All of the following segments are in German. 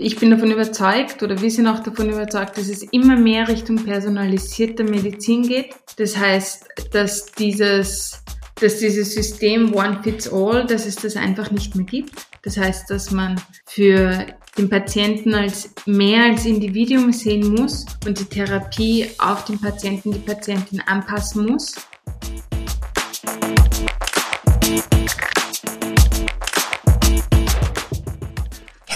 Ich bin davon überzeugt oder wir sind auch davon überzeugt, dass es immer mehr Richtung personalisierte Medizin geht. Das heißt, dass dieses, dass dieses System One Fits All, dass es das einfach nicht mehr gibt. Das heißt, dass man für den Patienten als mehr als Individuum sehen muss und die Therapie auf den Patienten, die Patientin anpassen muss.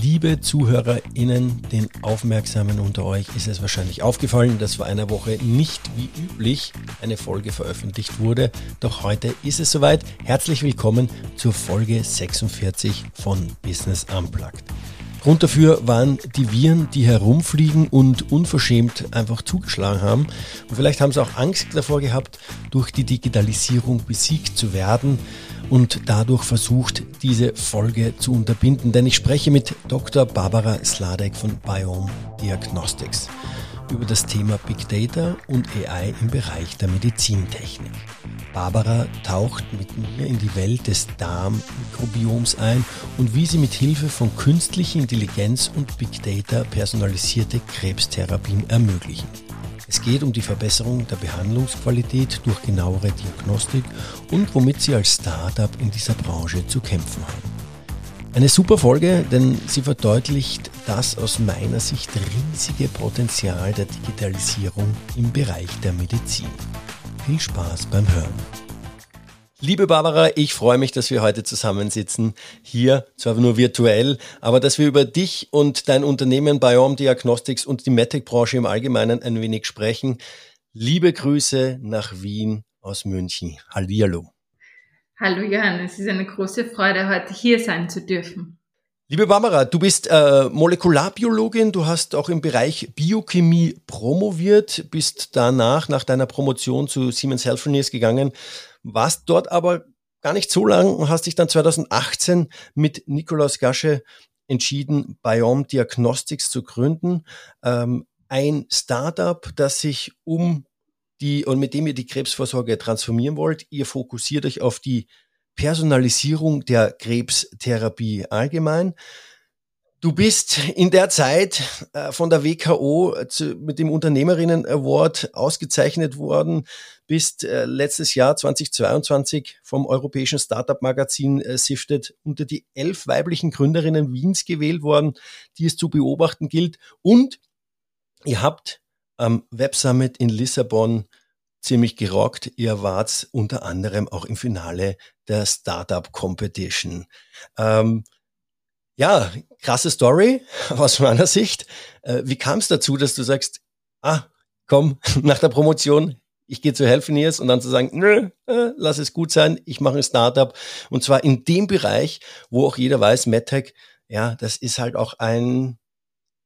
Liebe ZuhörerInnen, den Aufmerksamen unter euch ist es wahrscheinlich aufgefallen, dass vor einer Woche nicht wie üblich eine Folge veröffentlicht wurde. Doch heute ist es soweit. Herzlich willkommen zur Folge 46 von Business Unplugged. Grund dafür waren die Viren, die herumfliegen und unverschämt einfach zugeschlagen haben. Und vielleicht haben sie auch Angst davor gehabt, durch die Digitalisierung besiegt zu werden und dadurch versucht, diese Folge zu unterbinden. Denn ich spreche mit Dr. Barbara Sladek von Biome Diagnostics über das Thema Big Data und AI im Bereich der Medizintechnik. Barbara taucht mit mir in die Welt des Darmmikrobioms ein und wie sie mit Hilfe von künstlicher Intelligenz und Big Data personalisierte Krebstherapien ermöglichen. Es geht um die Verbesserung der Behandlungsqualität durch genauere Diagnostik und womit Sie als Startup in dieser Branche zu kämpfen haben. Eine super Folge, denn sie verdeutlicht das aus meiner Sicht riesige Potenzial der Digitalisierung im Bereich der Medizin. Viel Spaß beim Hören. Liebe Barbara, ich freue mich, dass wir heute zusammensitzen, hier, zwar nur virtuell, aber dass wir über dich und dein Unternehmen Biome Diagnostics und die MedTech-Branche im Allgemeinen ein wenig sprechen. Liebe Grüße nach Wien aus München. Hallihallo. Hallo Johann, es ist eine große Freude, heute hier sein zu dürfen. Liebe Barbara, du bist äh, Molekularbiologin, du hast auch im Bereich Biochemie promoviert, bist danach nach deiner Promotion zu Siemens Healthineers gegangen, warst dort aber gar nicht so lang und hast dich dann 2018 mit Nikolaus Gasche entschieden, Biome Diagnostics zu gründen. Ähm, ein Startup, das sich um die und mit dem ihr die Krebsvorsorge transformieren wollt. Ihr fokussiert euch auf die Personalisierung der Krebstherapie allgemein. Du bist in der Zeit äh, von der WKO mit dem Unternehmerinnen Award ausgezeichnet worden, bist äh, letztes Jahr 2022 vom europäischen Startup Magazin äh, Sifted unter die elf weiblichen Gründerinnen Wiens gewählt worden, die es zu beobachten gilt. Und ihr habt am Web Summit in Lissabon ziemlich gerockt. Ihr wart unter anderem auch im Finale der Startup Competition. Ähm, ja, krasse Story aus meiner Sicht. Äh, wie kam es dazu, dass du sagst, ah, komm, nach der Promotion, ich gehe zu Healthineers und dann zu sagen, nö, äh, lass es gut sein, ich mache ein Startup. Und zwar in dem Bereich, wo auch jeder weiß, MedTech, ja, das ist halt auch ein,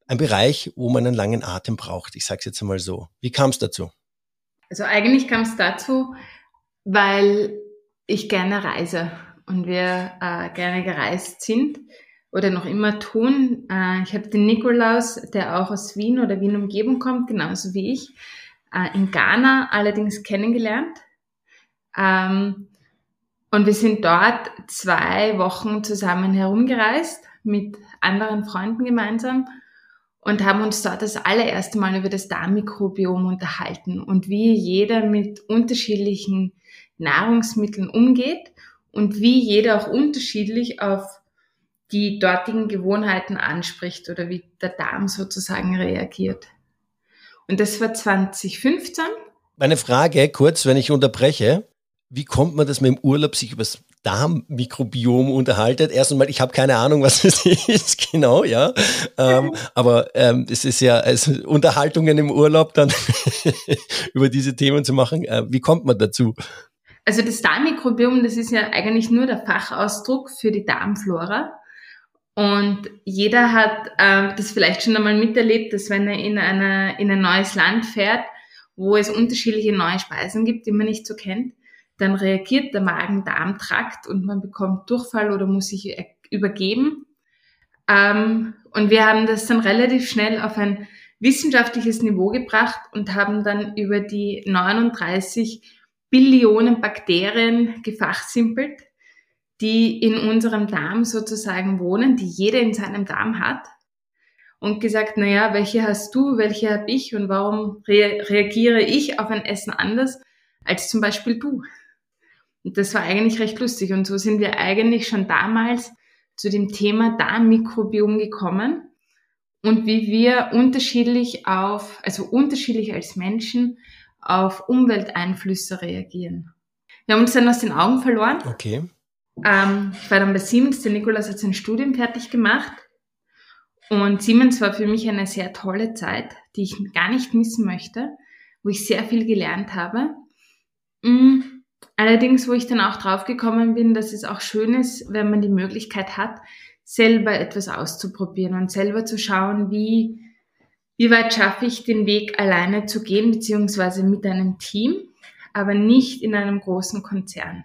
ein Bereich, wo man einen langen Atem braucht. Ich sage es jetzt einmal so. Wie kam es dazu? Also eigentlich kam es dazu, weil ich gerne reise und wir äh, gerne gereist sind oder noch immer tun. Äh, ich habe den Nikolaus, der auch aus Wien oder Wien Umgebung kommt, genauso wie ich, äh, in Ghana allerdings kennengelernt. Ähm, und wir sind dort zwei Wochen zusammen herumgereist mit anderen Freunden gemeinsam und haben uns dort das allererste Mal über das Darmmikrobiom unterhalten und wie jeder mit unterschiedlichen Nahrungsmitteln umgeht und wie jeder auch unterschiedlich auf die dortigen Gewohnheiten anspricht oder wie der Darm sozusagen reagiert. Und das war 2015. Meine Frage kurz, wenn ich unterbreche. Wie kommt man, dass man im Urlaub sich über das Darmmikrobiom unterhaltet? Erst einmal, ich habe keine Ahnung, was es ist, genau, ja. Ähm, aber ähm, es ist ja also Unterhaltungen im Urlaub dann über diese Themen zu machen. Äh, wie kommt man dazu? Also das Darmmikrobiom, das ist ja eigentlich nur der Fachausdruck für die Darmflora. Und jeder hat äh, das vielleicht schon einmal miterlebt, dass wenn er in, eine, in ein neues Land fährt wo es unterschiedliche neue Speisen gibt, die man nicht so kennt, dann reagiert der Magen-Darm-Trakt und man bekommt Durchfall oder muss sich übergeben. Ähm, und wir haben das dann relativ schnell auf ein wissenschaftliches Niveau gebracht und haben dann über die 39 Billionen Bakterien gefachsimpelt, die in unserem Darm sozusagen wohnen, die jeder in seinem Darm hat und gesagt, naja, welche hast du, welche habe ich und warum re reagiere ich auf ein Essen anders als zum Beispiel du? Und das war eigentlich recht lustig und so sind wir eigentlich schon damals zu dem Thema Darmmikrobiom gekommen und wie wir unterschiedlich auf, also unterschiedlich als Menschen auf Umwelteinflüsse reagieren. Wir haben uns dann aus den Augen verloren. Okay. Ähm, ich war dann bei Siemens, der Nikolaus hat sein Studium fertig gemacht und Siemens war für mich eine sehr tolle Zeit, die ich gar nicht missen möchte, wo ich sehr viel gelernt habe. Mm, allerdings, wo ich dann auch draufgekommen bin, dass es auch schön ist, wenn man die Möglichkeit hat, selber etwas auszuprobieren und selber zu schauen, wie, wie weit schaffe ich den Weg alleine zu gehen, beziehungsweise mit einem Team, aber nicht in einem großen Konzern.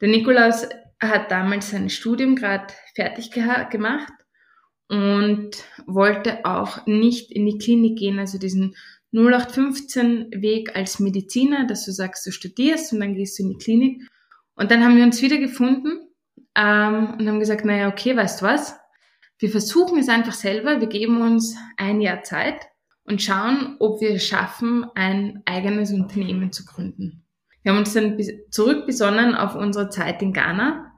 Der Nikolaus hat damals sein Studium gerade fertig gemacht und wollte auch nicht in die Klinik gehen, also diesen 0815 Weg als Mediziner, dass du sagst, du studierst und dann gehst du in die Klinik. Und dann haben wir uns wieder gefunden ähm, und haben gesagt, naja, okay, weißt du was? Wir versuchen es einfach selber, wir geben uns ein Jahr Zeit und schauen, ob wir es schaffen, ein eigenes Unternehmen zu gründen. Wir haben uns dann zurückbesonnen auf unsere Zeit in Ghana,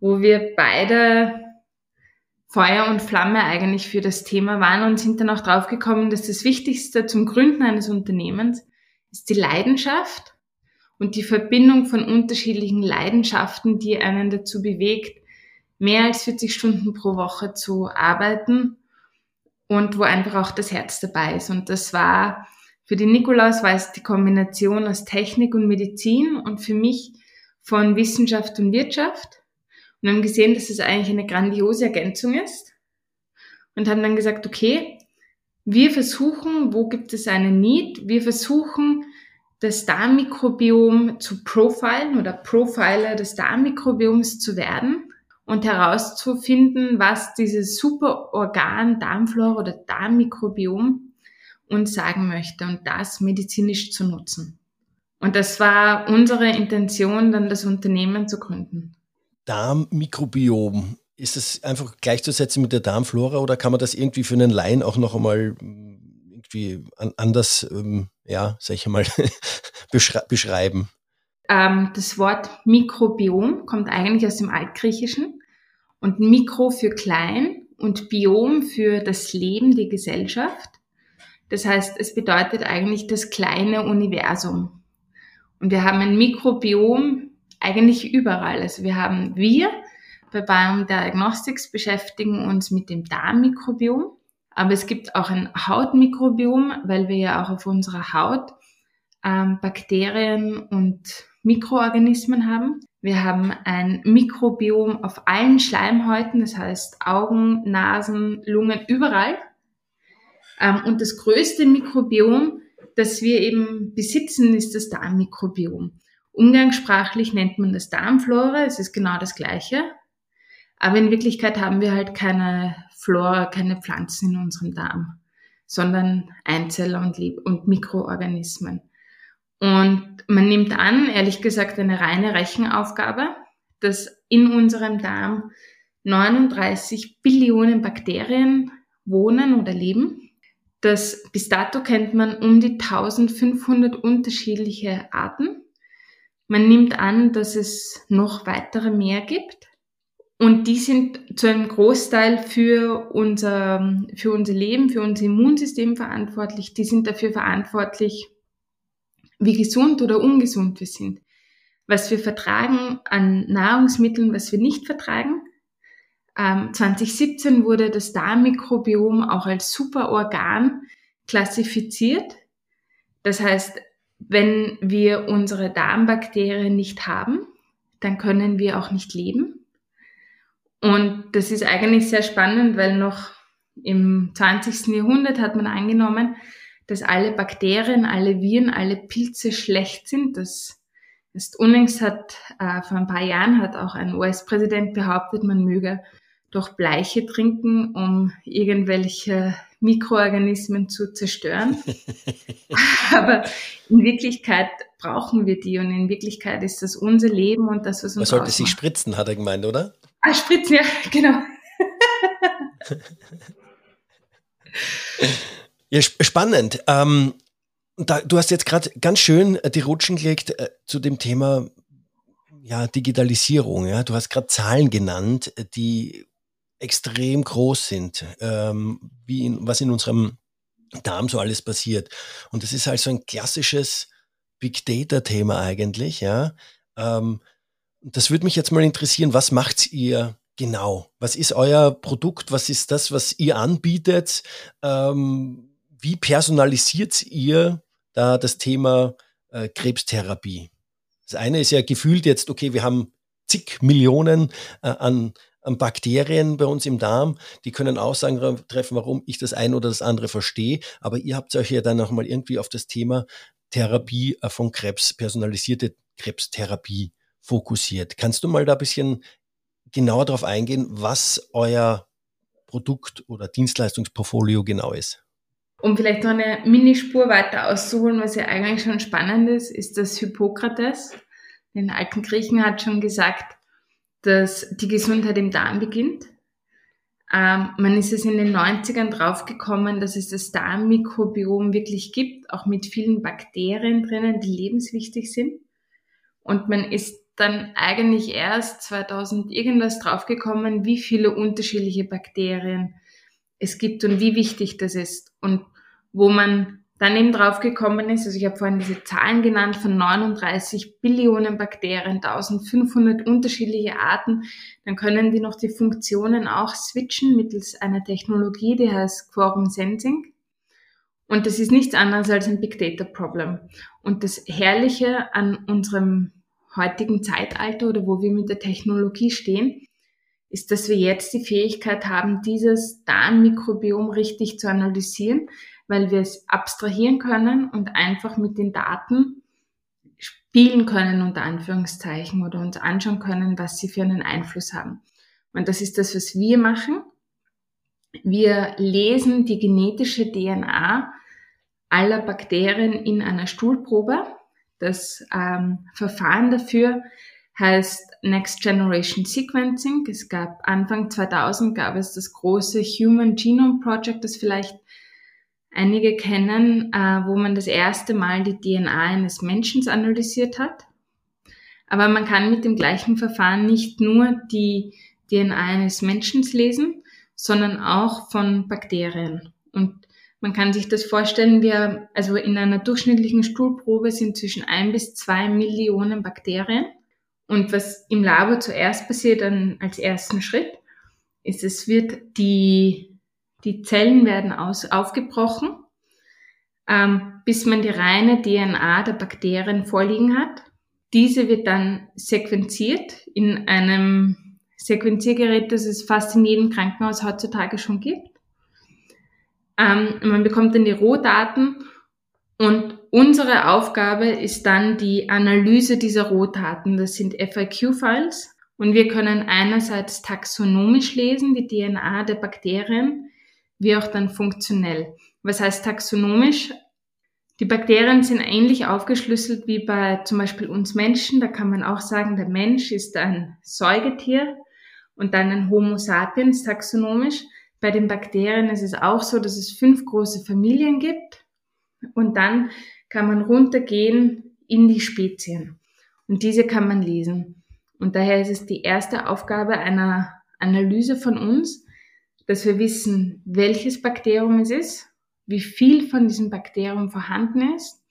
wo wir beide Feuer und Flamme eigentlich für das Thema waren und sind dann auch draufgekommen, dass das Wichtigste zum Gründen eines Unternehmens ist die Leidenschaft und die Verbindung von unterschiedlichen Leidenschaften, die einen dazu bewegt, mehr als 40 Stunden pro Woche zu arbeiten und wo einfach auch das Herz dabei ist. Und das war für den Nikolaus war es die Kombination aus Technik und Medizin und für mich von Wissenschaft und Wirtschaft und haben gesehen, dass es eigentlich eine grandiose Ergänzung ist und haben dann gesagt, okay, wir versuchen, wo gibt es einen Need? Wir versuchen, das Darmmikrobiom zu profilen oder Profiler des Darmmikrobioms zu werden und herauszufinden, was dieses Superorgan Darmflora oder Darmmikrobiom uns sagen möchte und das medizinisch zu nutzen. Und das war unsere Intention, dann das Unternehmen zu gründen. Darmmikrobiom, ist es einfach gleichzusetzen mit der Darmflora oder kann man das irgendwie für einen Laien auch noch einmal hm, irgendwie anders, ähm, ja, sag ich mal, beschreiben? Ähm, das Wort Mikrobiom kommt eigentlich aus dem Altgriechischen und Mikro für klein und Biom für das Leben, die Gesellschaft. Das heißt, es bedeutet eigentlich das kleine Universum. Und wir haben ein Mikrobiom eigentlich überall. Also wir haben wir bei Biome Diagnostics beschäftigen uns mit dem Darmmikrobiom, aber es gibt auch ein Hautmikrobiom, weil wir ja auch auf unserer Haut ähm, Bakterien und Mikroorganismen haben. Wir haben ein Mikrobiom auf allen Schleimhäuten, das heißt Augen, Nasen, Lungen, überall. Ähm, und das größte Mikrobiom, das wir eben besitzen, ist das Darmmikrobiom. Umgangssprachlich nennt man das Darmflora, es ist genau das Gleiche. Aber in Wirklichkeit haben wir halt keine Flora, keine Pflanzen in unserem Darm, sondern Einzeller und, und Mikroorganismen. Und man nimmt an, ehrlich gesagt, eine reine Rechenaufgabe, dass in unserem Darm 39 Billionen Bakterien wohnen oder leben. Das, bis dato kennt man um die 1500 unterschiedliche Arten. Man nimmt an, dass es noch weitere mehr gibt. Und die sind zu einem Großteil für unser, für unser Leben, für unser Immunsystem verantwortlich. Die sind dafür verantwortlich, wie gesund oder ungesund wir sind. Was wir vertragen an Nahrungsmitteln, was wir nicht vertragen. Ähm, 2017 wurde das Darmmikrobiom auch als Superorgan klassifiziert. Das heißt, wenn wir unsere Darmbakterien nicht haben, dann können wir auch nicht leben. Und das ist eigentlich sehr spannend, weil noch im 20. Jahrhundert hat man angenommen, dass alle Bakterien, alle Viren, alle Pilze schlecht sind. Das ist unlängst hat, äh, vor ein paar Jahren hat auch ein US-Präsident behauptet, man möge doch Bleiche trinken, um irgendwelche Mikroorganismen zu zerstören. Aber in Wirklichkeit brauchen wir die und in Wirklichkeit ist das unser Leben und das, was uns Man sollte sich spritzen, hat er gemeint, oder? Ah, spritzen, ja, genau. ja, spannend. Ähm, da, du hast jetzt gerade ganz schön äh, die Rutschen gelegt äh, zu dem Thema ja, Digitalisierung. Ja? Du hast gerade Zahlen genannt, äh, die extrem groß sind, ähm, wie in, was in unserem Darm so alles passiert. Und das ist also ein klassisches Big Data-Thema eigentlich. Ja? Ähm, das würde mich jetzt mal interessieren, was macht ihr genau? Was ist euer Produkt? Was ist das, was ihr anbietet? Ähm, wie personalisiert ihr da das Thema äh, Krebstherapie? Das eine ist ja gefühlt jetzt, okay, wir haben zig Millionen äh, an Bakterien bei uns im Darm, die können Aussagen treffen, warum ich das eine oder das andere verstehe. Aber ihr habt euch ja dann nochmal irgendwie auf das Thema Therapie äh, von Krebs, personalisierte Krebstherapie fokussiert. Kannst du mal da ein bisschen genauer darauf eingehen, was euer Produkt- oder Dienstleistungsportfolio genau ist? Um vielleicht noch eine Minispur weiter auszuholen, was ja eigentlich schon spannend ist, ist das Hippokrates. Den alten Griechen hat schon gesagt, dass die Gesundheit im Darm beginnt. Ähm, man ist es in den 90ern draufgekommen, dass es das Darmmikrobiom wirklich gibt, auch mit vielen Bakterien drinnen, die lebenswichtig sind. Und man ist dann eigentlich erst 2000 irgendwas draufgekommen, wie viele unterschiedliche Bakterien es gibt und wie wichtig das ist. Und wo man dann eben drauf gekommen ist, also ich habe vorhin diese Zahlen genannt von 39 Billionen Bakterien, 1500 unterschiedliche Arten, dann können die noch die Funktionen auch switchen mittels einer Technologie, die heißt Quorum Sensing. Und das ist nichts anderes als ein Big Data Problem. Und das Herrliche an unserem heutigen Zeitalter oder wo wir mit der Technologie stehen, ist, dass wir jetzt die Fähigkeit haben, dieses Darmmikrobiom richtig zu analysieren, weil wir es abstrahieren können und einfach mit den Daten spielen können, unter Anführungszeichen, oder uns anschauen können, was sie für einen Einfluss haben. Und das ist das, was wir machen. Wir lesen die genetische DNA aller Bakterien in einer Stuhlprobe. Das ähm, Verfahren dafür heißt Next Generation Sequencing. Es gab Anfang 2000 gab es das große Human Genome Project, das vielleicht einige kennen, äh, wo man das erste Mal die DNA eines Menschen analysiert hat. Aber man kann mit dem gleichen Verfahren nicht nur die DNA eines Menschen lesen, sondern auch von Bakterien. Und man kann sich das vorstellen, wir, also in einer durchschnittlichen Stuhlprobe sind zwischen ein bis zwei Millionen Bakterien. Und was im Labor zuerst passiert, dann als ersten Schritt, ist, es wird die die Zellen werden aus, aufgebrochen, ähm, bis man die reine DNA der Bakterien vorliegen hat. Diese wird dann sequenziert in einem Sequenziergerät, das es fast in jedem Krankenhaus heutzutage schon gibt. Ähm, man bekommt dann die Rohdaten und unsere Aufgabe ist dann die Analyse dieser Rohdaten. Das sind FAQ-Files und wir können einerseits taxonomisch lesen, die DNA der Bakterien, wie auch dann funktionell. Was heißt taxonomisch? Die Bakterien sind ähnlich aufgeschlüsselt wie bei zum Beispiel uns Menschen. Da kann man auch sagen, der Mensch ist ein Säugetier und dann ein Homo sapiens taxonomisch. Bei den Bakterien ist es auch so, dass es fünf große Familien gibt und dann kann man runtergehen in die Spezien und diese kann man lesen. Und daher ist es die erste Aufgabe einer Analyse von uns, dass wir wissen, welches Bakterium es ist, wie viel von diesem Bakterium vorhanden ist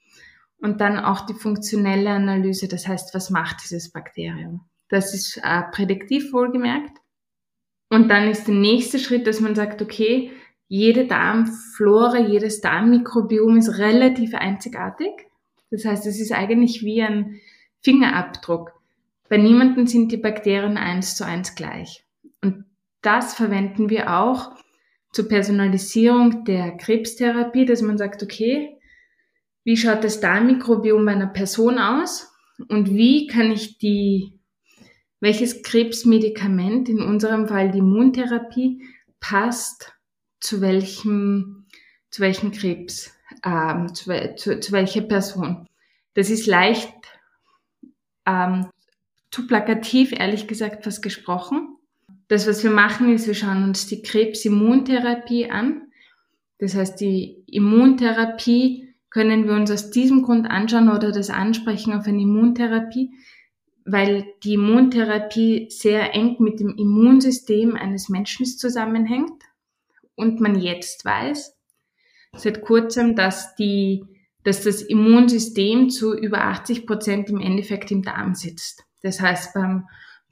und dann auch die funktionelle Analyse, das heißt, was macht dieses Bakterium. Das ist äh, prädiktiv wohlgemerkt. Und dann ist der nächste Schritt, dass man sagt, okay, jede Darmflora, jedes Darmmikrobiom ist relativ einzigartig. Das heißt, es ist eigentlich wie ein Fingerabdruck. Bei niemanden sind die Bakterien eins zu eins gleich. Und das verwenden wir auch, zur Personalisierung der Krebstherapie, dass man sagt, okay, wie schaut das Darmmikrobiom einer Person aus und wie kann ich die, welches Krebsmedikament, in unserem Fall die Immuntherapie, passt zu welchem, zu welchem Krebs, ähm, zu, zu, zu welcher Person. Das ist leicht ähm, zu plakativ, ehrlich gesagt, was gesprochen. Das, was wir machen, ist, wir schauen uns die Krebsimmuntherapie an. Das heißt, die Immuntherapie können wir uns aus diesem Grund anschauen oder das Ansprechen auf eine Immuntherapie, weil die Immuntherapie sehr eng mit dem Immunsystem eines Menschen zusammenhängt und man jetzt weiß, seit kurzem, dass die, dass das Immunsystem zu über 80 Prozent im Endeffekt im Darm sitzt. Das heißt, beim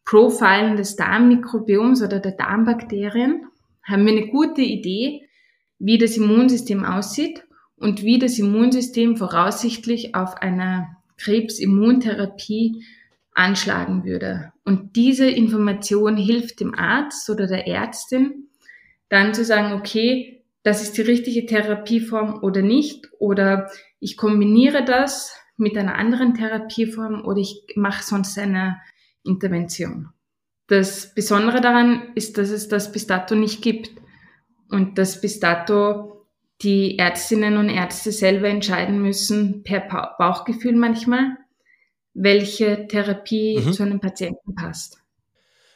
Profilen des Darmmikrobioms oder der Darmbakterien haben wir eine gute Idee, wie das Immunsystem aussieht und wie das Immunsystem voraussichtlich auf einer Krebsimmuntherapie anschlagen würde. Und diese Information hilft dem Arzt oder der Ärztin dann zu sagen, okay, das ist die richtige Therapieform oder nicht, oder ich kombiniere das mit einer anderen Therapieform oder ich mache sonst eine Intervention. Das Besondere daran ist, dass es das bis dato nicht gibt und dass bis dato die Ärztinnen und Ärzte selber entscheiden müssen, per Bauchgefühl manchmal, welche Therapie mhm. zu einem Patienten passt.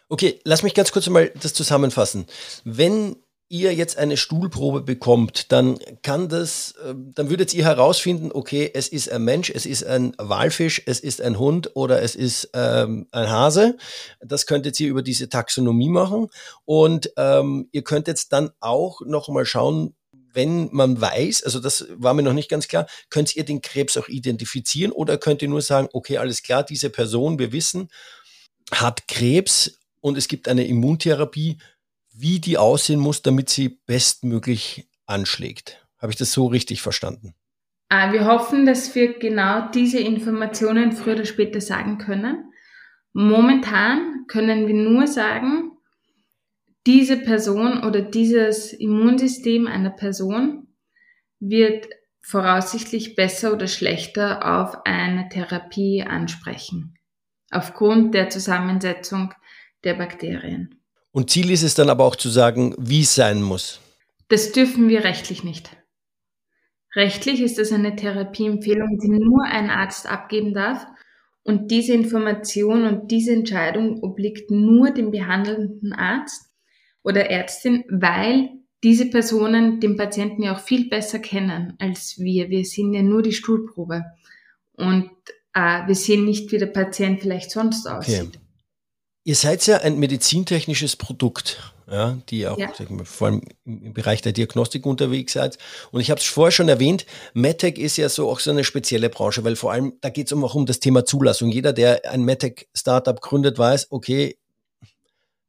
Okay, lass mich ganz kurz mal das zusammenfassen. Wenn ihr jetzt eine Stuhlprobe bekommt, dann kann das, äh, dann würdet ihr herausfinden, okay, es ist ein Mensch, es ist ein Walfisch, es ist ein Hund oder es ist ähm, ein Hase. Das könntet ihr über diese Taxonomie machen. Und ähm, ihr könnt jetzt dann auch nochmal schauen, wenn man weiß, also das war mir noch nicht ganz klar, könnt ihr den Krebs auch identifizieren oder könnt ihr nur sagen, okay, alles klar, diese Person, wir wissen, hat Krebs und es gibt eine Immuntherapie, wie die aussehen muss, damit sie bestmöglich anschlägt. Habe ich das so richtig verstanden? Ah, wir hoffen, dass wir genau diese Informationen früher oder später sagen können. Momentan können wir nur sagen, diese Person oder dieses Immunsystem einer Person wird voraussichtlich besser oder schlechter auf eine Therapie ansprechen, aufgrund der Zusammensetzung der Bakterien. Und Ziel ist es dann aber auch zu sagen, wie es sein muss. Das dürfen wir rechtlich nicht. Rechtlich ist es eine Therapieempfehlung, die nur ein Arzt abgeben darf. Und diese Information und diese Entscheidung obliegt nur dem behandelnden Arzt oder Ärztin, weil diese Personen den Patienten ja auch viel besser kennen als wir. Wir sind ja nur die Stuhlprobe. Und äh, wir sehen nicht, wie der Patient vielleicht sonst aussieht. Okay. Ihr seid ja ein medizintechnisches Produkt, ja, die auch ja. mal, vor allem im Bereich der Diagnostik unterwegs seid. Und ich habe es vorher schon erwähnt, MedTech ist ja so auch so eine spezielle Branche, weil vor allem da geht es um, auch um das Thema Zulassung. Jeder, der ein MedTech-Startup gründet, weiß, okay,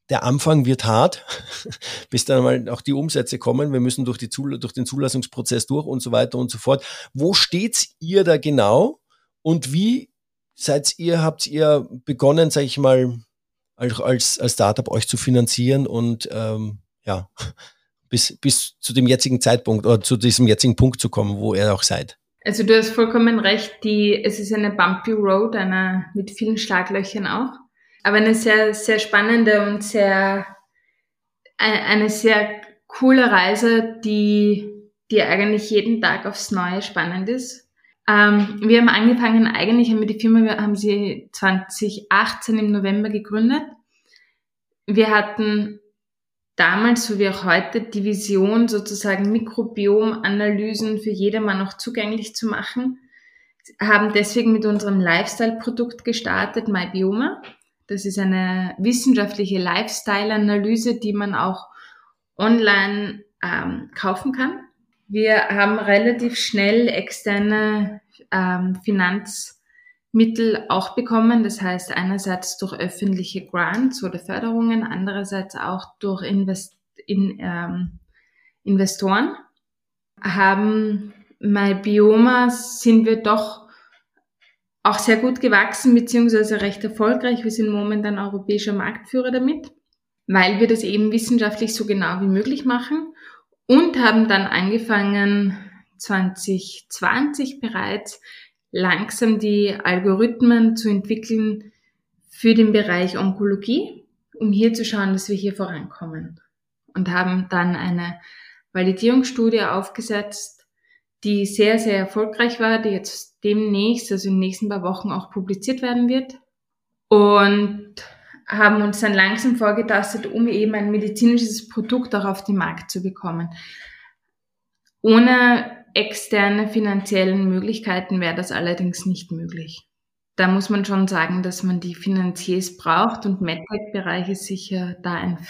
der Anfang wird hart, bis dann mal auch die Umsätze kommen. Wir müssen durch, die Zul durch den Zulassungsprozess durch und so weiter und so fort. Wo steht ihr da genau und wie seid ihr, habt ihr begonnen, sage ich mal, als, als Startup euch zu finanzieren und ähm, ja, bis, bis zu dem jetzigen Zeitpunkt oder zu diesem jetzigen Punkt zu kommen, wo ihr auch seid. Also du hast vollkommen recht, die, es ist eine bumpy road, eine, mit vielen Schlaglöchern auch, aber eine sehr, sehr spannende und sehr, eine sehr coole Reise, die, die eigentlich jeden Tag aufs Neue spannend ist. Ähm, wir haben angefangen, eigentlich haben wir die Firma, wir haben sie 2018 im November gegründet. Wir hatten damals, so wie auch heute, die Vision, sozusagen Mikrobiomanalysen für jedermann auch zugänglich zu machen. Haben deswegen mit unserem Lifestyle-Produkt gestartet, MyBioma. Das ist eine wissenschaftliche Lifestyle-Analyse, die man auch online ähm, kaufen kann. Wir haben relativ schnell externe ähm, Finanzmittel auch bekommen. Das heißt einerseits durch öffentliche Grants oder Förderungen, andererseits auch durch Invest in, ähm, Investoren. Haben MyBioma sind wir doch auch sehr gut gewachsen beziehungsweise recht erfolgreich. Wir sind momentan europäischer Marktführer damit, weil wir das eben wissenschaftlich so genau wie möglich machen und haben dann angefangen, 2020 bereits langsam die Algorithmen zu entwickeln für den Bereich Onkologie, um hier zu schauen, dass wir hier vorankommen. Und haben dann eine Validierungsstudie aufgesetzt, die sehr, sehr erfolgreich war, die jetzt demnächst, also in den nächsten paar Wochen auch publiziert werden wird. Und haben uns dann langsam vorgetastet, um eben ein medizinisches Produkt auch auf den Markt zu bekommen. Ohne externe finanziellen Möglichkeiten wäre das allerdings nicht möglich. Da muss man schon sagen, dass man die Finanziers braucht und MedTech-Bereich ist sicher da ein,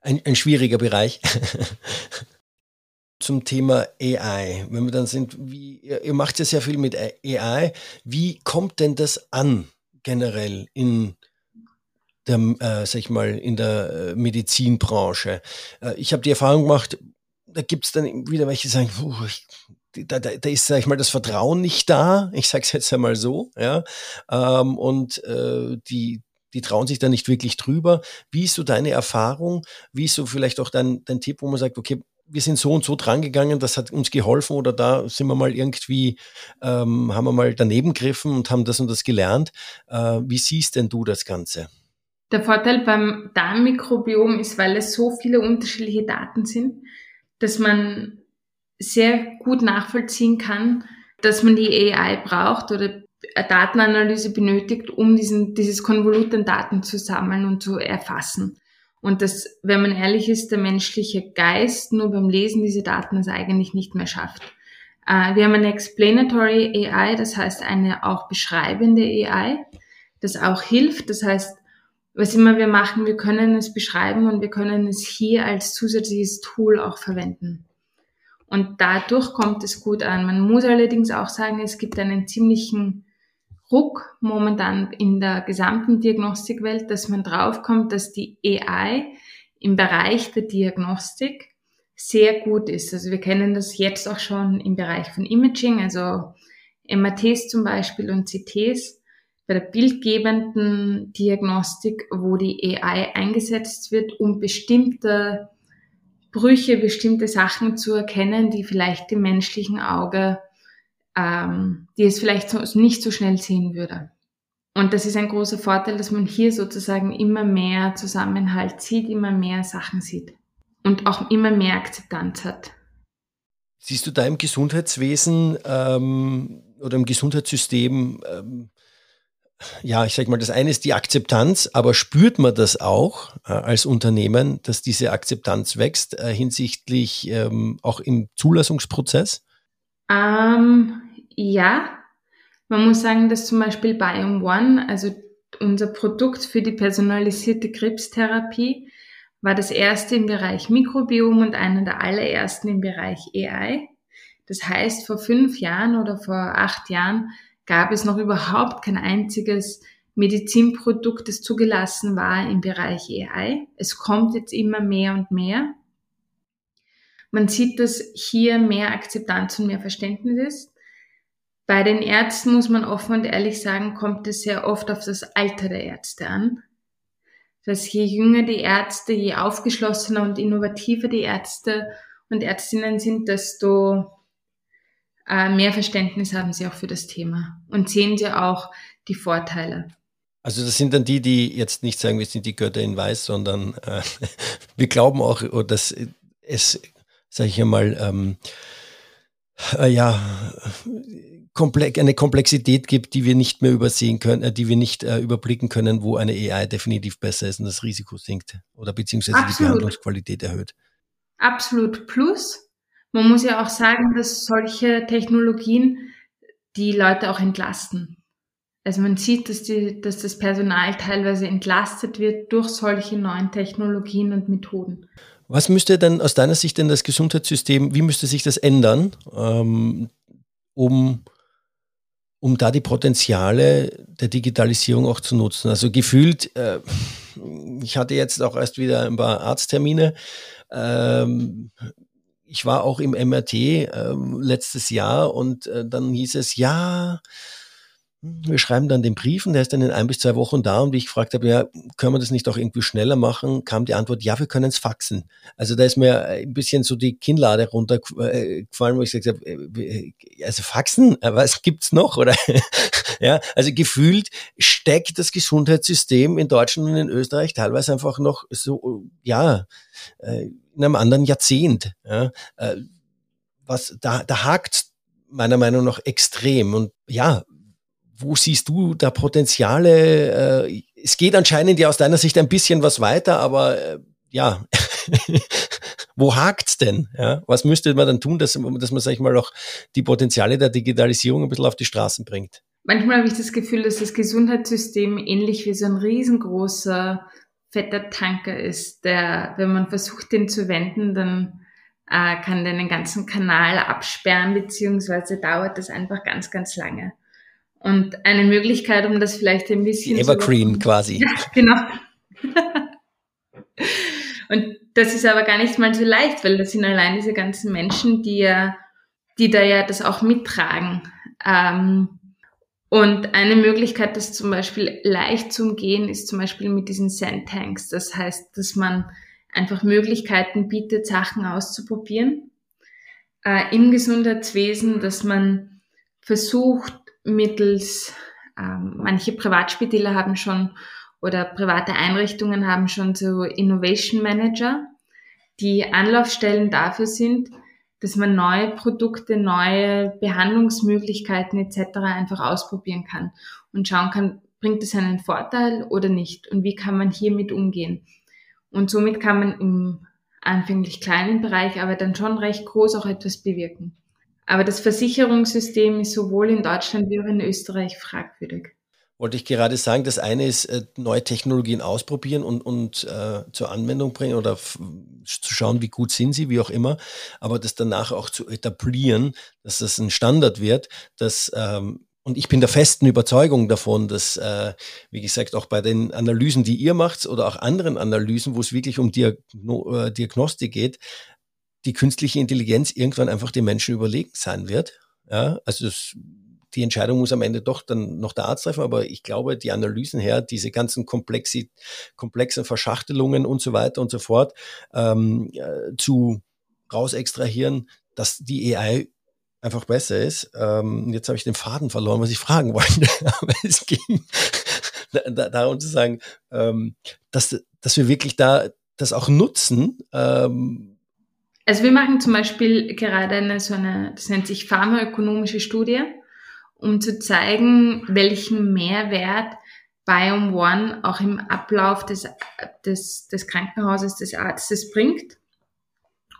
ein, ein schwieriger Bereich. Zum Thema AI, wenn wir dann sind, wie, ihr macht ja sehr viel mit AI, wie kommt denn das an generell in der, äh, sag ich mal, in der äh, Medizinbranche? Äh, ich habe die Erfahrung gemacht, da gibt es dann wieder welche, die sagen, puh, ich, da, da, da ist, sag ich mal, das Vertrauen nicht da. Ich sage es jetzt einmal so, ja. Ähm, und äh, die, die trauen sich da nicht wirklich drüber. Wie ist so deine Erfahrung? Wie ist so vielleicht auch dein, dein Tipp, wo man sagt, okay, wir sind so und so drangegangen, das hat uns geholfen oder da sind wir mal irgendwie, ähm, haben wir mal daneben gegriffen und haben das und das gelernt. Äh, wie siehst denn du das Ganze? Der Vorteil beim Darmmikrobiom ist, weil es so viele unterschiedliche Daten sind, dass man sehr gut nachvollziehen kann, dass man die AI braucht oder Datenanalyse benötigt, um diesen, dieses Konvolut an Daten zu sammeln und zu erfassen. Und dass, wenn man ehrlich ist, der menschliche Geist nur beim Lesen dieser Daten es eigentlich nicht mehr schafft. Äh, wir haben eine Explanatory AI, das heißt eine auch beschreibende AI, das auch hilft. Das heißt, was immer wir machen, wir können es beschreiben und wir können es hier als zusätzliches Tool auch verwenden. Und dadurch kommt es gut an. Man muss allerdings auch sagen, es gibt einen ziemlichen Ruck momentan in der gesamten Diagnostikwelt, dass man draufkommt, dass die AI im Bereich der Diagnostik sehr gut ist. Also wir kennen das jetzt auch schon im Bereich von Imaging, also MRTs zum Beispiel und CTs bei der bildgebenden Diagnostik, wo die AI eingesetzt wird, um bestimmte Brüche, bestimmte Sachen zu erkennen, die vielleicht dem menschlichen Auge, ähm, die es vielleicht so, nicht so schnell sehen würde. Und das ist ein großer Vorteil, dass man hier sozusagen immer mehr Zusammenhalt sieht, immer mehr Sachen sieht und auch immer mehr Akzeptanz hat. Siehst du da im Gesundheitswesen ähm, oder im Gesundheitssystem ähm, ja, ich sage mal, das eine ist die Akzeptanz, aber spürt man das auch äh, als Unternehmen, dass diese Akzeptanz wächst äh, hinsichtlich ähm, auch im Zulassungsprozess? Ähm, ja, man muss sagen, dass zum Beispiel Biome One, also unser Produkt für die personalisierte Krebstherapie, war das erste im Bereich Mikrobiom und einer der allerersten im Bereich AI. Das heißt, vor fünf Jahren oder vor acht Jahren gab es noch überhaupt kein einziges Medizinprodukt, das zugelassen war im Bereich AI. Es kommt jetzt immer mehr und mehr. Man sieht, dass hier mehr Akzeptanz und mehr Verständnis ist. Bei den Ärzten muss man offen und ehrlich sagen, kommt es sehr oft auf das Alter der Ärzte an. Dass je jünger die Ärzte, je aufgeschlossener und innovativer die Ärzte und Ärztinnen sind, desto äh, mehr Verständnis haben sie auch für das Thema und sehen sie auch die Vorteile. Also das sind dann die, die jetzt nicht sagen, wir sind die Götter in Weiß, sondern äh, wir glauben auch, oh, dass es, sage ich einmal, ähm, äh, ja, komplex, eine Komplexität gibt, die wir nicht mehr übersehen können, äh, die wir nicht äh, überblicken können, wo eine AI definitiv besser ist und das Risiko sinkt oder beziehungsweise Absolut. die Behandlungsqualität erhöht. Absolut. Plus, man muss ja auch sagen, dass solche Technologien die Leute auch entlasten. Also man sieht, dass, die, dass das Personal teilweise entlastet wird durch solche neuen Technologien und Methoden. Was müsste denn aus deiner Sicht denn das Gesundheitssystem, wie müsste sich das ändern, ähm, um, um da die Potenziale der Digitalisierung auch zu nutzen? Also gefühlt, äh, ich hatte jetzt auch erst wieder ein paar Arzttermine. Ähm, ich war auch im MRT äh, letztes Jahr und äh, dann hieß es, ja, wir schreiben dann den Brief und der ist dann in ein bis zwei Wochen da und wie ich gefragt habe, ja, können wir das nicht auch irgendwie schneller machen, kam die Antwort, ja, wir können es faxen. Also da ist mir ein bisschen so die Kinnlade runtergefallen, wo ich gesagt habe, äh, also faxen, äh, was gibt's noch? Oder ja, also gefühlt steckt das Gesundheitssystem in Deutschland und in Österreich teilweise einfach noch so, ja, äh, in einem anderen Jahrzehnt. Ja, was da, da hakt meiner Meinung nach extrem. Und ja, wo siehst du da Potenziale? Äh, es geht anscheinend ja aus deiner Sicht ein bisschen was weiter, aber äh, ja, wo hakt's denn? Ja? Was müsste man dann tun, dass, dass man, sag ich mal, auch die Potenziale der Digitalisierung ein bisschen auf die Straßen bringt? Manchmal habe ich das Gefühl, dass das Gesundheitssystem ähnlich wie so ein riesengroßer, fetter Tanker ist, der, wenn man versucht, den zu wenden, dann äh, kann der den ganzen Kanal absperren, beziehungsweise dauert das einfach ganz, ganz lange. Und eine Möglichkeit, um das vielleicht ein bisschen. Die Evergreen quasi. Ja, genau. Und das ist aber gar nicht mal so leicht, weil das sind allein diese ganzen Menschen, die ja, die da ja das auch mittragen. Ähm, und eine Möglichkeit, das zum Beispiel leicht zu umgehen, ist zum Beispiel mit diesen Sandtanks. Das heißt, dass man einfach Möglichkeiten bietet, Sachen auszuprobieren äh, im Gesundheitswesen, dass man versucht, mittels, ähm, manche Privatspitäler haben schon oder private Einrichtungen haben schon so Innovation Manager, die Anlaufstellen dafür sind, dass man neue Produkte, neue Behandlungsmöglichkeiten etc. einfach ausprobieren kann und schauen kann, bringt es einen Vorteil oder nicht und wie kann man hiermit umgehen. Und somit kann man im anfänglich kleinen Bereich, aber dann schon recht groß auch etwas bewirken. Aber das Versicherungssystem ist sowohl in Deutschland wie auch in Österreich fragwürdig. Wollte ich gerade sagen, das eine ist, äh, neue Technologien ausprobieren und, und äh, zur Anwendung bringen oder zu schauen, wie gut sind sie, wie auch immer, aber das danach auch zu etablieren, dass das ein Standard wird, dass ähm, und ich bin der festen Überzeugung davon, dass, äh, wie gesagt, auch bei den Analysen, die ihr macht oder auch anderen Analysen, wo es wirklich um Diagno äh, Diagnostik geht, die künstliche Intelligenz irgendwann einfach den Menschen überlegen sein wird. Ja, also das, die Entscheidung muss am Ende doch dann noch der Arzt treffen, aber ich glaube, die Analysen her, diese ganzen Komplexi komplexen Verschachtelungen und so weiter und so fort ähm, äh, zu rausextrahieren, dass die AI einfach besser ist. Ähm, jetzt habe ich den Faden verloren, was ich fragen wollte, aber es ging darum zu sagen, ähm, dass, dass wir wirklich da das auch nutzen, ähm, also wir machen zum Beispiel gerade eine so eine, das nennt sich pharmaökonomische Studie, um zu zeigen, welchen Mehrwert Biome One auch im Ablauf des, des, des Krankenhauses des Arztes bringt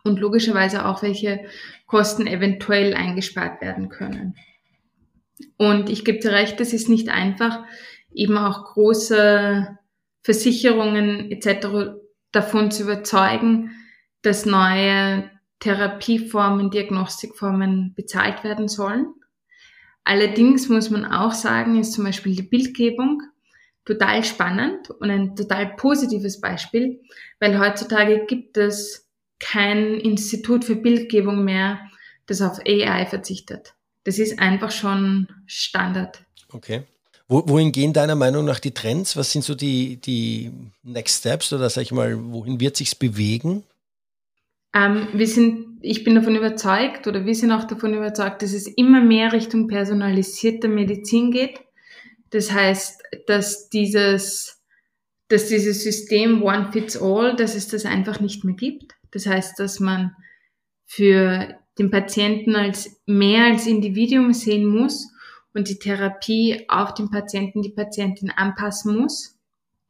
und logischerweise auch, welche Kosten eventuell eingespart werden können. Und ich gebe dir recht, das ist nicht einfach, eben auch große Versicherungen etc. davon zu überzeugen, dass neue Therapieformen, Diagnostikformen bezahlt werden sollen. Allerdings muss man auch sagen, ist zum Beispiel die Bildgebung total spannend und ein total positives Beispiel, weil heutzutage gibt es kein Institut für Bildgebung mehr, das auf AI verzichtet. Das ist einfach schon Standard. Okay. Wohin gehen deiner Meinung nach die Trends? Was sind so die, die Next Steps oder sag ich mal, wohin wird sich's bewegen? Ähm, wir sind, ich bin davon überzeugt oder wir sind auch davon überzeugt, dass es immer mehr Richtung personalisierte Medizin geht. Das heißt, dass dieses, dass dieses System One Fits All, dass es das einfach nicht mehr gibt. Das heißt, dass man für den Patienten als mehr als Individuum sehen muss und die Therapie auf den Patienten, die Patientin anpassen muss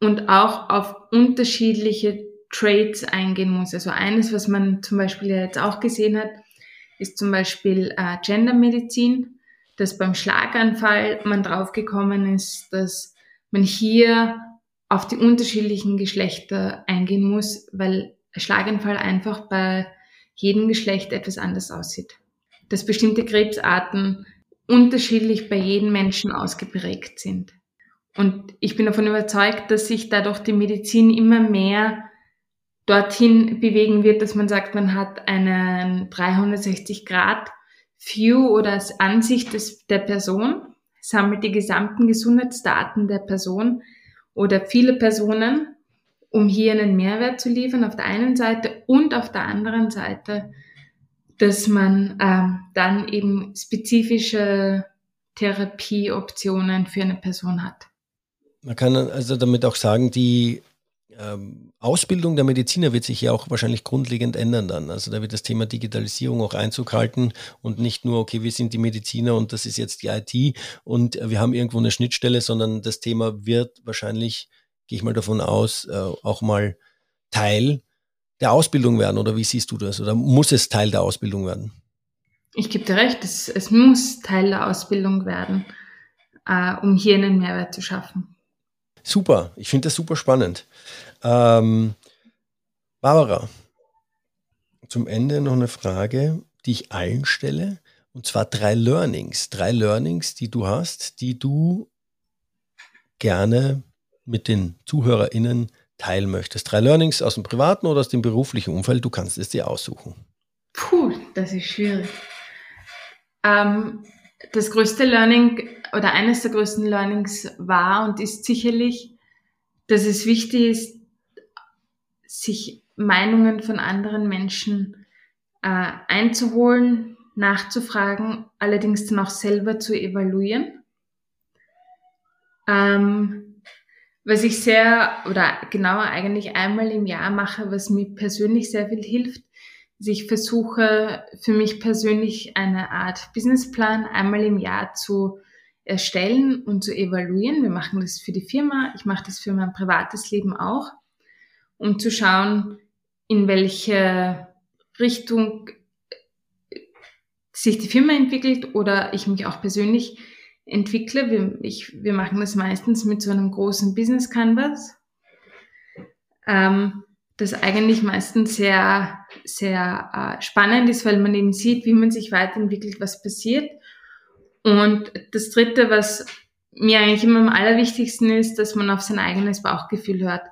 und auch auf unterschiedliche Traits eingehen muss. Also eines, was man zum Beispiel jetzt auch gesehen hat, ist zum Beispiel äh, Gendermedizin, dass beim Schlaganfall man draufgekommen ist, dass man hier auf die unterschiedlichen Geschlechter eingehen muss, weil Schlaganfall einfach bei jedem Geschlecht etwas anders aussieht. Dass bestimmte Krebsarten unterschiedlich bei jedem Menschen ausgeprägt sind. Und ich bin davon überzeugt, dass sich dadurch die Medizin immer mehr dorthin bewegen wird, dass man sagt, man hat einen 360 Grad View oder Ansicht des, der Person, sammelt die gesamten Gesundheitsdaten der Person oder viele Personen, um hier einen Mehrwert zu liefern auf der einen Seite und auf der anderen Seite, dass man ähm, dann eben spezifische Therapieoptionen für eine Person hat. Man kann also damit auch sagen, die ähm, Ausbildung der Mediziner wird sich ja auch wahrscheinlich grundlegend ändern dann. Also da wird das Thema Digitalisierung auch Einzug halten und nicht nur, okay, wir sind die Mediziner und das ist jetzt die IT und wir haben irgendwo eine Schnittstelle, sondern das Thema wird wahrscheinlich, gehe ich mal davon aus, äh, auch mal Teil der Ausbildung werden. Oder wie siehst du das? Oder muss es Teil der Ausbildung werden? Ich gebe dir recht, es, es muss Teil der Ausbildung werden, äh, um hier einen Mehrwert zu schaffen. Super, ich finde das super spannend. Ähm, Barbara, zum Ende noch eine Frage, die ich allen stelle. Und zwar drei Learnings. Drei Learnings, die du hast, die du gerne mit den ZuhörerInnen teilen möchtest. Drei Learnings aus dem privaten oder aus dem beruflichen Umfeld. Du kannst es dir aussuchen. Puh, das ist schwierig. Ähm, das größte Learning oder eines der größten Learnings war und ist sicherlich, dass es wichtig ist, sich Meinungen von anderen Menschen äh, einzuholen, nachzufragen, allerdings dann auch selber zu evaluieren. Ähm, was ich sehr oder genauer eigentlich einmal im Jahr mache, was mir persönlich sehr viel hilft, ist, ich versuche für mich persönlich eine Art Businessplan einmal im Jahr zu erstellen und zu evaluieren. Wir machen das für die Firma, ich mache das für mein privates Leben auch, um zu schauen, in welche Richtung sich die Firma entwickelt oder ich mich auch persönlich entwickle. Wir, ich, wir machen das meistens mit so einem großen Business Canvas, ähm, das eigentlich meistens sehr, sehr äh, spannend ist, weil man eben sieht, wie man sich weiterentwickelt, was passiert und das Dritte, was mir eigentlich immer am allerwichtigsten ist, dass man auf sein eigenes Bauchgefühl hört.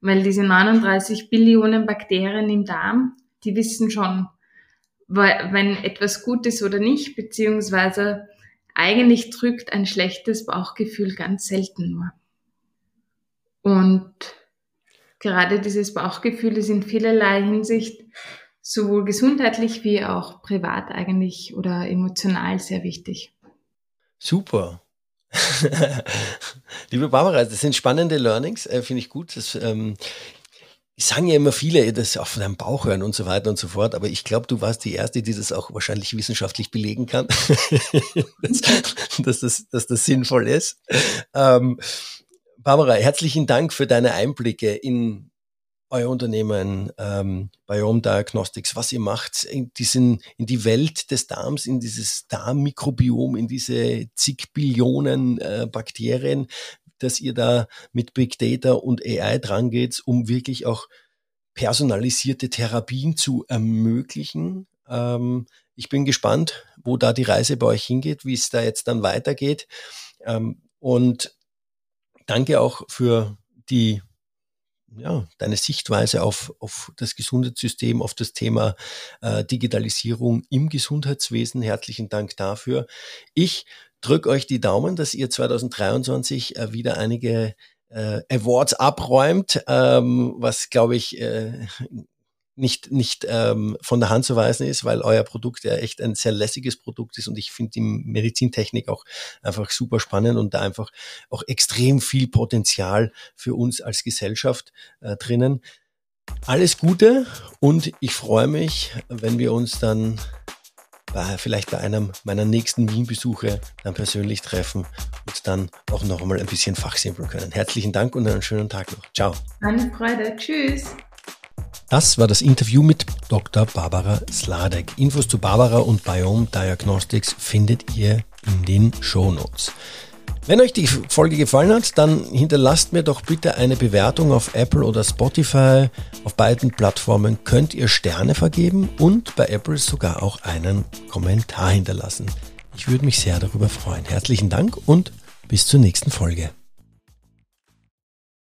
Weil diese 39 Billionen Bakterien im Darm, die wissen schon, wenn etwas gut ist oder nicht, beziehungsweise eigentlich drückt ein schlechtes Bauchgefühl ganz selten nur. Und gerade dieses Bauchgefühl ist in vielerlei Hinsicht sowohl gesundheitlich wie auch privat eigentlich oder emotional sehr wichtig. Super. Liebe Barbara, das sind spannende Learnings, äh, finde ich gut. Das, ähm, ich sagen ja immer viele, das auch von deinem Bauch hören und so weiter und so fort, aber ich glaube, du warst die Erste, die das auch wahrscheinlich wissenschaftlich belegen kann, dass, dass, das, dass das sinnvoll ist. Ähm, Barbara, herzlichen Dank für deine Einblicke in euer Unternehmen ähm, Biome Diagnostics, was ihr macht in, diesen, in die Welt des Darms, in dieses Darmmikrobiom, in diese zig Billionen äh, Bakterien, dass ihr da mit Big Data und AI dran geht, um wirklich auch personalisierte Therapien zu ermöglichen. Ähm, ich bin gespannt, wo da die Reise bei euch hingeht, wie es da jetzt dann weitergeht. Ähm, und danke auch für die ja, deine Sichtweise auf, auf das Gesundheitssystem, auf das Thema äh, Digitalisierung im Gesundheitswesen. Herzlichen Dank dafür. Ich drücke euch die Daumen, dass ihr 2023 äh, wieder einige äh, Awards abräumt, ähm, was glaube ich äh, nicht, nicht ähm, von der Hand zu weisen ist, weil euer Produkt ja echt ein sehr lässiges Produkt ist und ich finde die Medizintechnik auch einfach super spannend und da einfach auch extrem viel Potenzial für uns als Gesellschaft äh, drinnen. Alles Gute und ich freue mich, wenn wir uns dann bei, vielleicht bei einem meiner nächsten Wien-Besuche dann persönlich treffen und dann auch noch einmal ein bisschen fachsimpeln können. Herzlichen Dank und einen schönen Tag noch. Ciao. Eine Freude. Tschüss. Das war das Interview mit Dr. Barbara Sladek. Infos zu Barbara und Biome Diagnostics findet ihr in den Shownotes. Wenn euch die Folge gefallen hat, dann hinterlasst mir doch bitte eine Bewertung auf Apple oder Spotify. Auf beiden Plattformen könnt ihr Sterne vergeben und bei Apple sogar auch einen Kommentar hinterlassen. Ich würde mich sehr darüber freuen. Herzlichen Dank und bis zur nächsten Folge.